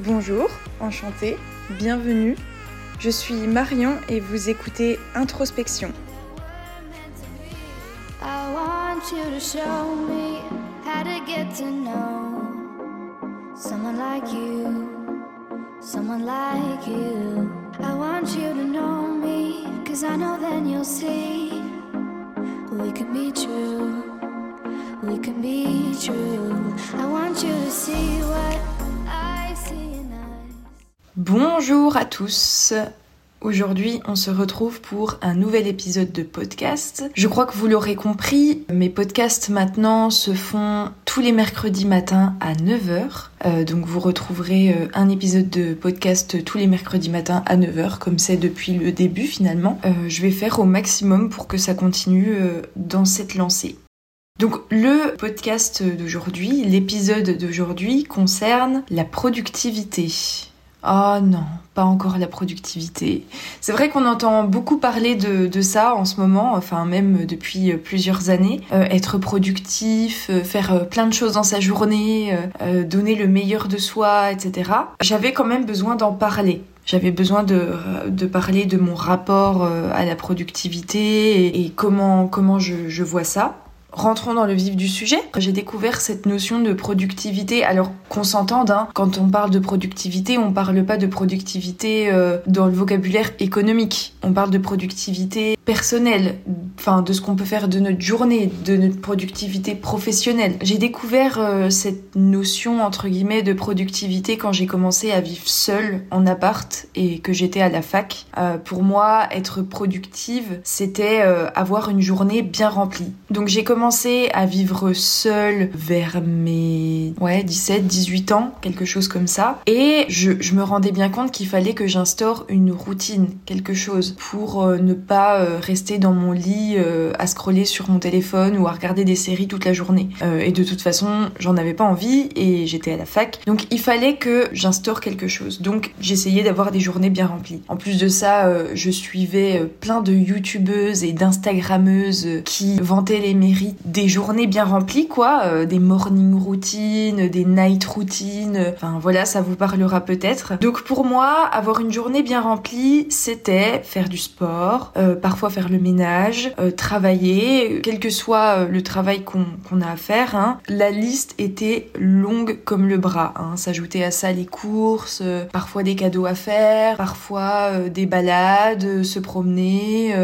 Bonjour, enchantée, bienvenue. Je suis Marion et vous écoutez Introspection. I want you to show me how to get to know someone like you, someone like you. I want you to know me, cause I know then you'll see we can be true, we can be true. I want you to see what. Bonjour à tous. Aujourd'hui, on se retrouve pour un nouvel épisode de podcast. Je crois que vous l'aurez compris, mes podcasts maintenant se font tous les mercredis matins à 9h. Euh, donc vous retrouverez euh, un épisode de podcast tous les mercredis matins à 9h, comme c'est depuis le début finalement. Euh, je vais faire au maximum pour que ça continue dans cette lancée. Donc le podcast d'aujourd'hui, l'épisode d'aujourd'hui concerne la productivité. Oh non, pas encore la productivité. C'est vrai qu'on entend beaucoup parler de, de, ça en ce moment, enfin même depuis plusieurs années. Euh, être productif, euh, faire euh, plein de choses dans sa journée, donner le meilleur de soi, etc. J'avais quand même besoin d'en parler. J'avais besoin de, de, parler de mon rapport à la productivité et, et comment, comment je, je vois ça. Rentrons dans le vif du sujet. J'ai découvert cette notion de productivité. Alors qu'on s'entende, hein, quand on parle de productivité, on parle pas de productivité euh, dans le vocabulaire économique. On parle de productivité personnelle, enfin de ce qu'on peut faire de notre journée, de notre productivité professionnelle. J'ai découvert euh, cette notion entre guillemets de productivité quand j'ai commencé à vivre seule en appart et que j'étais à la fac. Euh, pour moi, être productive, c'était avoir une journée bien remplie. Donc j'ai commencé à vivre seule vers mes ouais, 17, 18 ans, quelque chose comme ça. Et je, je me rendais bien compte qu'il fallait que j'instaure une routine, quelque chose, pour euh, ne pas euh, rester dans mon lit euh, à scroller sur mon téléphone ou à regarder des séries toute la journée. Et de toute façon, j'en avais pas envie et j'étais à la fac. Donc il fallait que j'instaure quelque chose. Donc j'essayais d'avoir des journées bien remplies. En plus de ça, je suivais plein de youtubeuses et d'instagrammeuses qui vantaient les mérites des journées bien remplies, quoi, euh, des morning routines, des night routines, enfin voilà, ça vous parlera peut-être. Donc pour moi, avoir une journée bien remplie, c'était faire du sport, euh, parfois faire le ménage, euh, travailler, quel que soit euh, le travail qu'on a à faire. Hein. La liste était longue comme le bras. Hein. S'ajouter à ça les courses, euh, parfois des cadeaux à faire, parfois euh, des balades, se promener.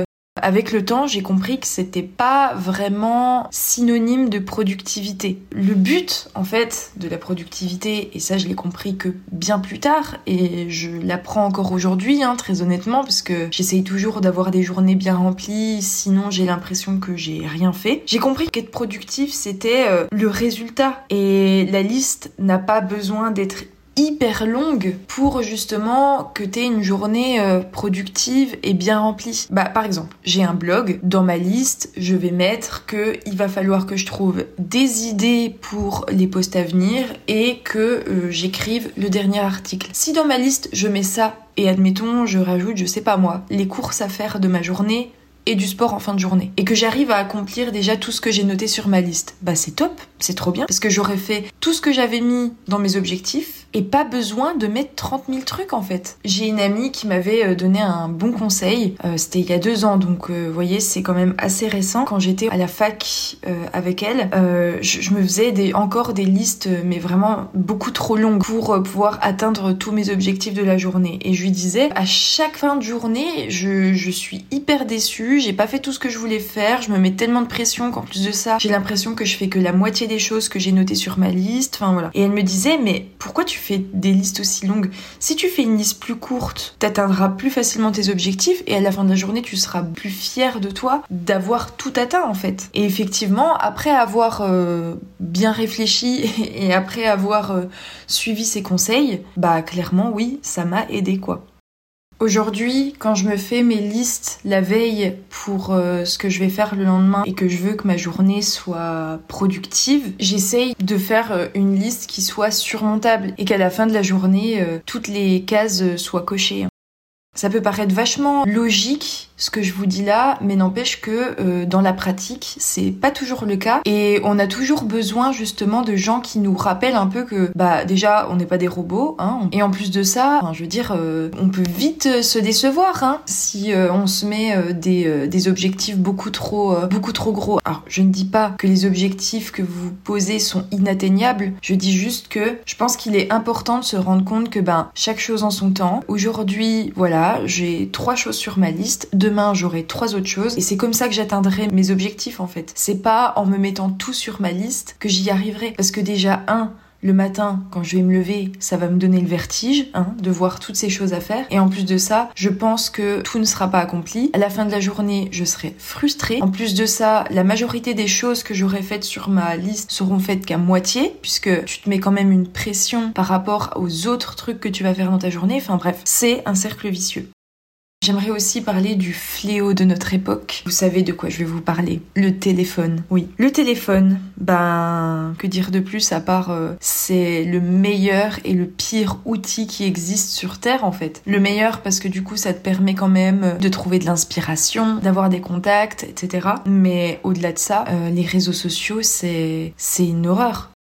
Avec le temps, j'ai compris que c'était pas vraiment synonyme de productivité. Le but, en fait, de la productivité, et ça je l'ai compris que bien plus tard, et je l'apprends encore aujourd'hui, hein, très honnêtement, parce que j'essaye toujours d'avoir des journées bien remplies, sinon j'ai l'impression que j'ai rien fait. J'ai compris qu'être productif, c'était euh, le résultat, et la liste n'a pas besoin d'être hyper longue pour justement que tu aies une journée euh, productive et bien remplie. Bah par exemple, j'ai un blog, dans ma liste, je vais mettre que il va falloir que je trouve des idées pour les posts à venir et que euh, j'écrive le dernier article. Si dans ma liste, je mets ça et admettons, je rajoute, je sais pas moi, les courses à faire de ma journée, et du sport en fin de journée. Et que j'arrive à accomplir déjà tout ce que j'ai noté sur ma liste. Bah c'est top, c'est trop bien. Parce que j'aurais fait tout ce que j'avais mis dans mes objectifs et pas besoin de mettre 30 000 trucs en fait. J'ai une amie qui m'avait euh, donné un bon conseil. Euh, C'était il y a deux ans, donc euh, vous voyez, c'est quand même assez récent. Quand j'étais à la fac avec elle, je, me faisais encore des listes, mais vraiment beaucoup trop longues pour pouvoir atteindre tous mes objectifs de la journée. Et je lui disais, à chaque fin de journée, je, je suis hyper déçue j'ai pas fait tout ce que je voulais faire, je me mets tellement de pression qu'en plus de ça, j'ai l'impression que je fais que la moitié des choses que j'ai notées sur ma liste, enfin voilà. Et elle me disait, mais pourquoi tu fais des listes aussi longues Si tu fais une liste plus courte, t'atteindras plus facilement tes objectifs et à la fin de la journée, tu seras plus fier de toi d'avoir tout atteint en fait. Et effectivement, après avoir euh, bien réfléchi et après avoir euh, suivi ses conseils, bah clairement oui, ça m'a aidé quoi. Aujourd'hui, quand je me fais mes listes la veille pour euh, ce que je vais faire le lendemain et que je veux que ma journée soit productive, j'essaye de faire euh, une liste qui soit surmontable et qu'à la fin de la journée, euh, toutes les cases soient cochées. Ça peut paraître vachement logique ce que je vous dis là, mais n'empêche que euh, dans la pratique, c'est pas toujours le cas et on a toujours besoin justement de gens qui nous rappellent un peu que bah déjà on n'est pas des robots hein, et en plus de ça, je veux dire euh, on peut vite euh, se décevoir hein, si on se met des, des objectifs beaucoup trop beaucoup trop gros. Alors, je ne dis pas que les objectifs que vous posez sont inatteignables, je dis juste que je pense qu'il est important de se rendre compte que ben chaque chose en son temps. Aujourd'hui, voilà, j'ai trois choses sur ma liste. De demain j'aurai trois autres choses et c'est comme ça que j'atteindrai mes objectifs en fait. C'est pas en me mettant tout sur ma liste que j'y arriverai parce que déjà un le matin, quand je vais me lever, ça va me donner le vertige hein, de voir toutes ces choses à faire. Et en plus de ça, je pense que tout ne sera pas accompli. À la fin de la journée, je serai frustrée. En plus de ça, la majorité des choses que j'aurai faites sur ma liste seront faites qu'à moitié, puisque tu te mets quand même une pression par rapport aux autres trucs que tu vas faire dans ta journée. Enfin bref, c'est un cercle vicieux. J'aimerais aussi parler du fléau de notre époque. Vous savez de quoi je vais vous parler Le téléphone. Oui, le téléphone. Ben, que dire de plus à part euh, c'est le meilleur et le pire outil qui existe sur Terre en fait. Le meilleur parce que du coup ça te permet quand même de trouver de l'inspiration, d'avoir des contacts, etc. Mais au-delà de ça, euh, les réseaux sociaux c'est c'est une horreur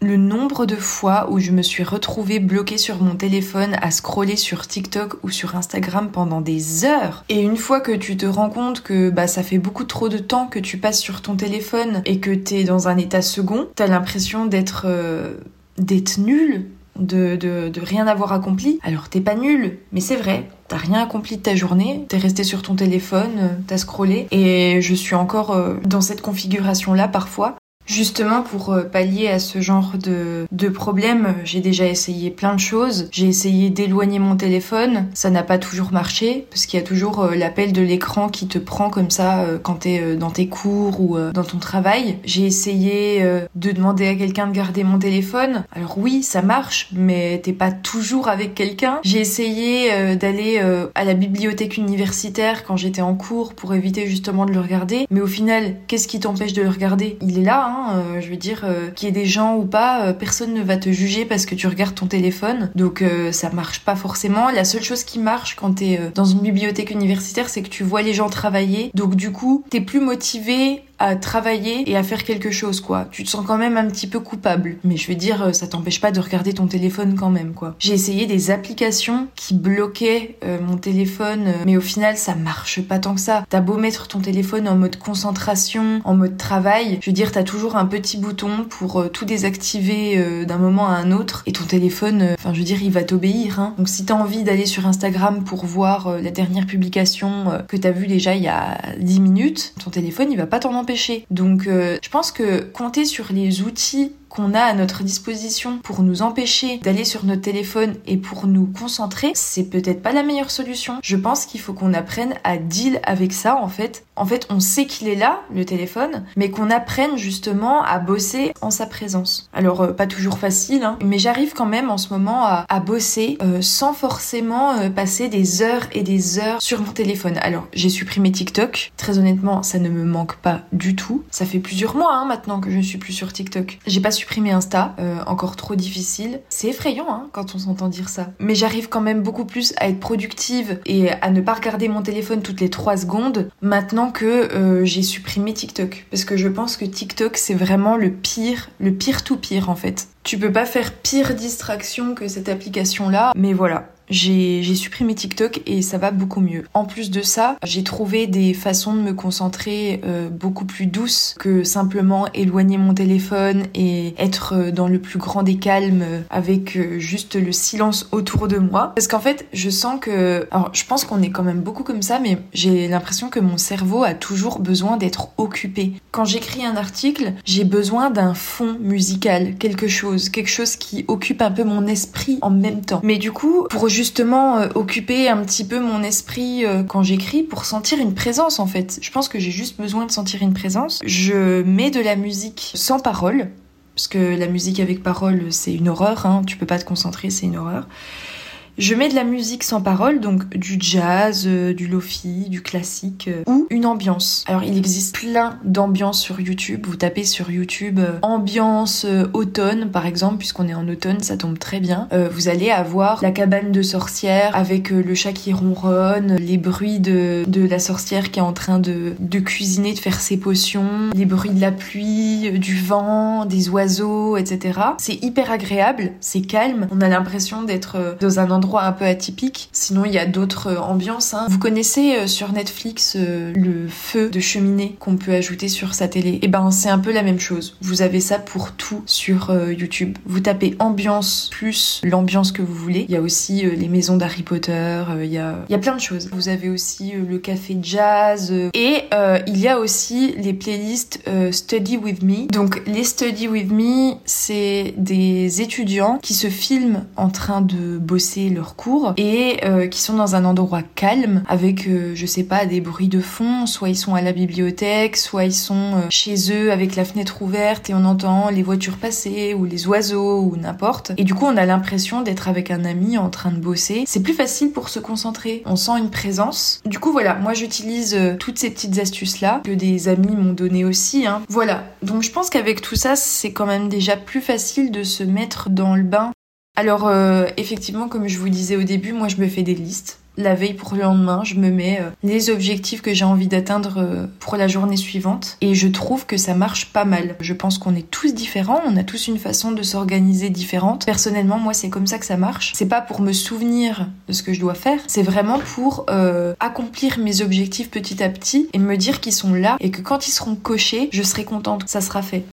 le nombre de fois où je me suis retrouvée bloquée sur mon téléphone à scroller sur TikTok ou sur Instagram pendant des heures. Et une fois que tu te rends compte que bah ça fait beaucoup trop de temps que tu passes sur ton téléphone et que t'es dans un état second, t'as l'impression d'être euh, d'être nul. De, de, de, rien avoir accompli. Alors t'es pas nul, mais c'est vrai, t'as rien accompli de ta journée, t'es resté sur ton téléphone, t'as scrollé, et je suis encore euh, dans cette configuration là parfois. Justement, pour euh, pallier à ce genre de, de problème, j'ai déjà essayé plein de choses. J'ai essayé d'éloigner mon téléphone, ça n'a pas toujours marché, parce qu'il y a toujours euh, l'appel de l'écran qui te prend comme ça euh, quand t'es dans tes cours ou dans ton travail. J'ai essayé de demander à quelqu'un de garder mon téléphone. Alors oui, ça marche, mais t'es pas toujours avec quelqu'un. J'ai essayé d'aller à la bibliothèque universitaire quand j'étais en cours pour éviter justement de le regarder. Mais au final, qu'est-ce qui t'empêche de le regarder? Il est là, hein euh, je veux dire, euh, qu'il y ait des gens ou pas, euh, personne ne va te juger parce que tu regardes ton téléphone. Donc ça marche pas forcément. La seule chose qui marche quand t'es dans une bibliothèque universitaire, c'est que tu vois les gens travailler. Donc du coup, t'es plus motivé à travailler et à faire quelque chose, quoi. Tu te sens quand même un petit peu coupable. Mais je veux dire, euh, ça t'empêche pas de regarder ton téléphone quand même, quoi. J'ai essayé des applications qui bloquaient euh, mon téléphone, euh, mais au final, ça marche pas tant que ça. T'as beau mettre ton téléphone en mode concentration, en mode travail, je veux dire, t'as toujours un petit bouton pour tout désactiver d'un moment à un autre, et ton téléphone, enfin, je veux dire, il va t'obéir, hein. Donc si t'as envie d'aller sur Instagram pour voir la dernière publication que t'as vue déjà il y a 10 minutes, ton téléphone, il va pas t'en empêcher donc euh, je pense que compter sur les outils qu'on a à notre disposition pour nous empêcher d'aller sur notre téléphone et pour nous concentrer, c'est peut-être pas la meilleure solution. Je pense qu'il faut qu'on apprenne à deal avec ça en fait. En fait, on sait qu'il est là, le téléphone, mais qu'on apprenne justement à bosser en sa présence. Alors, euh, pas toujours facile, hein, mais j'arrive quand même en ce moment à, bosser euh, sans forcément euh, passer des heures et des heures sur mon téléphone. Alors, j'ai supprimé TikTok. Très honnêtement, ça ne me manque pas du tout. Ça fait plusieurs mois hein, maintenant que je ne suis plus sur TikTok. J'ai pas supprimer Insta, euh, encore trop difficile. C'est effrayant hein, quand on s'entend dire ça. Mais j'arrive quand même beaucoup plus à être productive et à ne pas regarder mon téléphone toutes les 3 secondes maintenant que euh, j'ai supprimé TikTok. Parce que je pense que TikTok c'est vraiment le pire, le pire tout pire en fait. Tu peux pas faire pire distraction que cette application là, mais voilà j'ai supprimé TikTok et ça va beaucoup mieux. En plus de ça, j'ai trouvé des façons de me concentrer euh, beaucoup plus douces que simplement éloigner mon téléphone et être euh, dans le plus grand des calmes avec euh, juste le silence autour de moi. Parce qu'en fait, je sens que... Alors, je pense qu'on est quand même beaucoup comme ça, mais j'ai l'impression que mon cerveau a toujours besoin d'être occupé. Quand j'écris un article, j'ai besoin d'un fond musical, quelque chose, quelque chose qui occupe un peu mon esprit en même temps. Mais du coup, pour justement euh, occuper un petit peu mon esprit euh, quand j'écris pour sentir une présence en fait. Je pense que j'ai juste besoin de sentir une présence. Je mets de la musique sans parole, parce que la musique avec parole c'est une horreur, hein. tu peux pas te concentrer, c'est une horreur. Je mets de la musique sans parole, donc du jazz, euh, du lofi, du classique, euh, ou une ambiance. Alors il existe plein d'ambiances sur YouTube. Vous tapez sur YouTube euh, ambiance automne par exemple, puisqu'on est en automne, ça tombe très bien. vous allez avoir la cabane de sorcière avec le chat qui ronronne, les bruits de, de la sorcière qui est en train de, de cuisiner, de faire ses potions, les bruits de la pluie, du vent, des oiseaux, etc. C'est hyper agréable, c'est calme. On a l'impression d'être dans un endroit un peu atypique. Sinon, il y a d'autres euh, ambiances. Hein. Vous connaissez euh, sur Netflix euh, le feu de cheminée qu'on peut ajouter sur sa télé? Et eh ben, c'est un peu la même chose. Vous avez ça pour tout sur YouTube. Vous tapez ambiance plus l'ambiance que vous voulez. Il y a aussi les maisons d'Harry Potter. Il y a, il y a plein de choses. Vous avez aussi le café jazz et il y a aussi les playlists Study with Me. Donc les Study with Me, c'est des étudiants qui se filment en train de bosser leur cours et euh, qui sont dans un endroit calme avec, euh, je sais pas, des bruits de fond. Soit ils sont à la bibliothèque, soit ils sont euh, chez eux avec la fenêtre ouverte et on entend les voitures passer ou les oiseaux ou n'importe. Et du coup, on a l'impression d'être avec un ami en train de bosser. C'est plus facile pour se concentrer. On sent une présence. Du coup, voilà, moi j'utilise toutes ces petites astuces là que des amis m'ont donné aussi. Hein. Voilà. Donc je pense qu'avec tout ça, c'est quand même déjà plus facile de se mettre dans le bain alors euh, effectivement, comme je vous disais au début, moi je me fais des listes. La veille pour le lendemain, je me mets euh, les objectifs que j'ai envie d'atteindre euh, pour la journée suivante et je trouve que ça marche pas mal. Je pense qu'on est tous différents, on a tous une façon de s'organiser différente. Personnellement, moi c'est comme ça que ça marche. C'est pas pour me souvenir de ce que je dois faire, c'est vraiment pour accomplir mes objectifs petit à petit et me dire qu'ils sont là et que quand ils seront cochés, je serai contente, ça sera fait.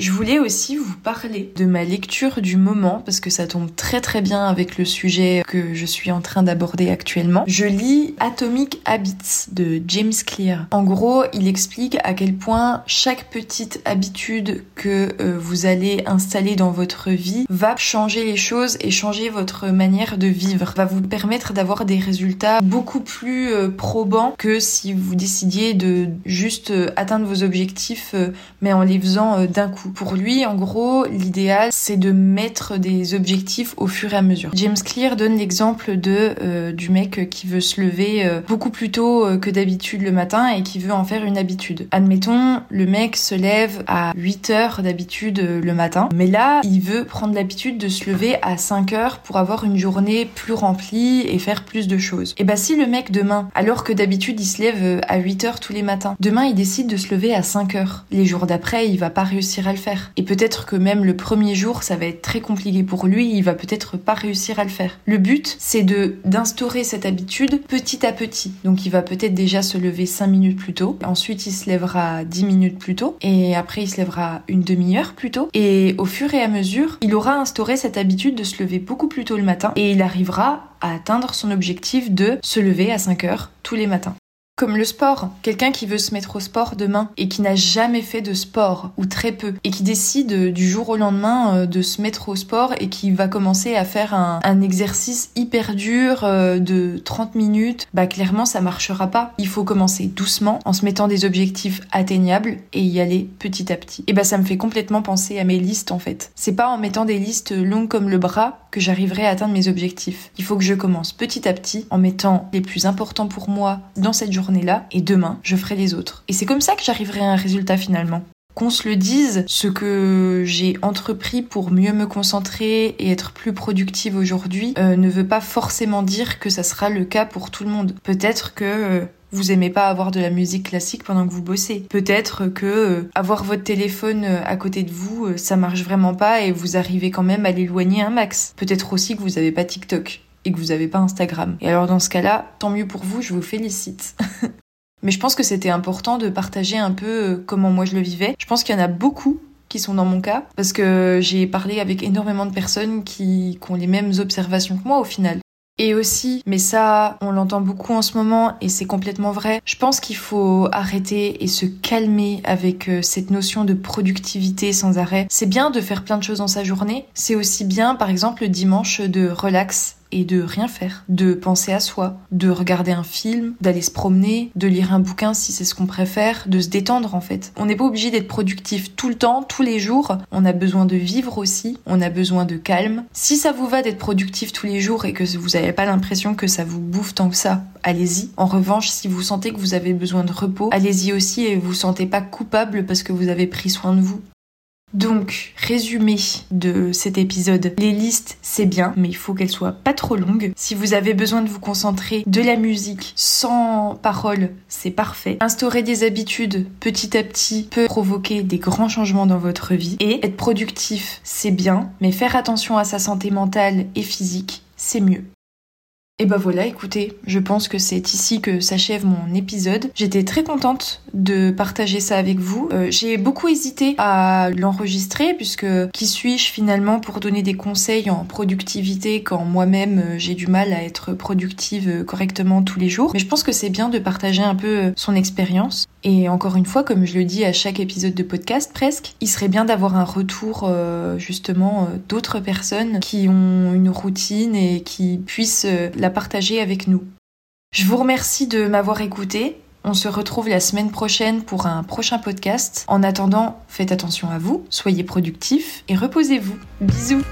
Je voulais aussi vous parler de ma lecture du moment parce que ça tombe très très bien avec le sujet que je suis en train d'aborder actuellement. Je lis Atomic Habits de James Clear. En gros, il explique à quel point chaque petite habitude que euh, vous allez installer dans votre vie va changer les choses et changer votre manière de vivre, va vous permettre d'avoir des résultats beaucoup plus euh, probants que si vous décidiez de juste euh, atteindre vos objectifs mais en les faisant d'un coup. Pour lui, en gros, l'idéal, c'est de mettre des objectifs au fur et à mesure. James Clear donne l'exemple de euh, du mec qui veut se lever euh, beaucoup plus tôt euh, que d'habitude le matin et qui veut en faire une habitude. Admettons, le mec se lève à 8 heures d'habitude le matin, mais là, il veut prendre l'habitude de se lever à 5 heures pour avoir une journée plus remplie et faire plus de choses. Et bah si le mec demain, alors que d'habitude il se lève à 8 heures tous les matins, demain il décide de se lever à 5 heures. Les jours d'après, il va pas réussir à Et peut-être que même le premier jour, ça va être très compliqué pour lui, il va peut-être pas réussir à le faire. Le but, c'est de d'instaurer cette habitude petit à petit. Donc il va peut-être déjà se lever 5 minutes plus tôt, ensuite il se lèvera 10 minutes plus tôt, et après il se lèvera une demi-heure plus tôt. Et au fur et à mesure, il aura instauré cette habitude de se lever beaucoup plus tôt le matin, et il arrivera à atteindre son objectif de se lever à 5 heures tous les matins. Comme le sport, quelqu'un qui veut se mettre au sport demain et qui n'a jamais fait de sport ou très peu et qui décide du jour au lendemain euh, de se mettre au sport et qui va commencer à faire un, exercice hyper dur euh, de 30 minutes, bah clairement ça marchera pas. Il faut commencer doucement en se mettant des objectifs atteignables et y aller petit à petit. Et bah ça me fait complètement penser à mes listes en fait. C'est pas en mettant des listes longues comme le bras que j'arriverai à atteindre mes objectifs. Il faut que je commence petit à petit en mettant les plus importants pour moi dans cette journée journée-là et demain, je ferai les autres. Et c'est comme ça que j'arriverai à un résultat finalement. Qu'on se le dise, ce que j'ai entrepris pour mieux me concentrer et être plus productive aujourd'hui euh, ne veut pas forcément dire que ça sera le cas pour tout le monde. Peut-être que euh, vous aimez pas avoir de la musique classique pendant que vous bossez. Peut-être que euh, avoir votre téléphone à côté de vous, ça marche vraiment pas et vous arrivez quand même à l'éloigner un max. Peut-être aussi que vous avez pas TikTok et que vous n'avez pas Instagram. Et alors dans ce cas-là, tant mieux pour vous, je vous félicite. Mais je pense que c'était important de partager un peu euh, comment moi je le vivais. Je pense qu'il y en a beaucoup qui sont dans mon cas, parce que j'ai parlé avec énormément de personnes qui, ont les mêmes observations que moi au final. Et aussi, mais ça, on l'entend beaucoup en ce moment et c'est complètement vrai, je pense qu'il faut arrêter et se calmer avec euh, cette notion de productivité sans arrêt. C'est bien de faire plein de choses dans sa journée, c'est aussi bien, par exemple, le dimanche de relax et de rien faire, de penser à soi, de regarder un film, d'aller se promener, de lire un bouquin si c'est ce qu'on préfère, de se détendre en fait. On n'est pas obligé d'être productif tout le temps, tous les jours. On a besoin de vivre aussi, on a besoin de calme. Si ça vous va d'être productif tous les jours et que vous n'avez pas l'impression que ça vous bouffe tant que ça, allez-y. En revanche, si vous sentez que vous avez besoin de repos, allez-y aussi et vous sentez pas coupable parce que vous avez pris soin de vous. Donc, résumé de cet épisode. Les listes, c'est bien, mais il faut qu'elles soient pas trop longues. Si vous avez besoin de vous concentrer de la musique sans parole, c'est parfait. Instaurer des habitudes petit à petit peut provoquer des grands changements dans votre vie. Et être productif, c'est bien, mais faire attention à sa santé mentale et physique, c'est mieux. Et bah voilà, écoutez, je pense que c'est ici que s'achève mon épisode. J'étais très contente de partager ça avec vous. Euh, j'ai beaucoup hésité à l'enregistrer puisque qui suis-je finalement pour donner des conseils en productivité quand moi-même euh, j'ai du mal à être productive euh, correctement tous les jours? Mais je pense que c'est bien de partager un peu son expérience. Et encore une fois, comme je le dis à chaque épisode de podcast presque, il serait bien d'avoir un retour justement d'autres personnes qui ont une routine et qui puissent la partager avec nous. Je vous remercie de m'avoir écouté. On se retrouve la semaine prochaine pour un prochain podcast. En attendant, faites attention à vous, soyez productifs et reposez-vous. Bisous